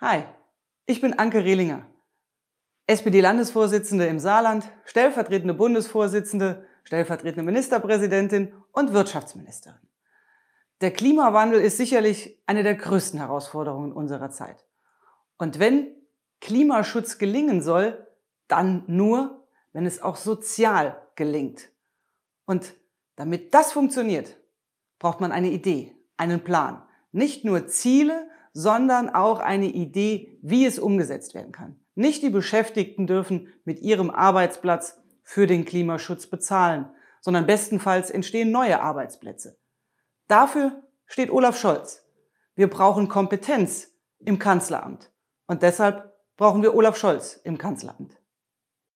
Hi, ich bin Anke Rehlinger, SPD-Landesvorsitzende im Saarland, stellvertretende Bundesvorsitzende, stellvertretende Ministerpräsidentin und Wirtschaftsministerin. Der Klimawandel ist sicherlich eine der größten Herausforderungen unserer Zeit. Und wenn Klimaschutz gelingen soll, dann nur, wenn es auch sozial gelingt. Und damit das funktioniert, braucht man eine Idee, einen Plan. Nicht nur Ziele, sondern auch eine Idee, wie es umgesetzt werden kann. Nicht die Beschäftigten dürfen mit ihrem Arbeitsplatz für den Klimaschutz bezahlen, sondern bestenfalls entstehen neue Arbeitsplätze. Dafür steht Olaf Scholz. Wir brauchen Kompetenz im Kanzleramt. Und deshalb brauchen wir Olaf Scholz im Kanzleramt.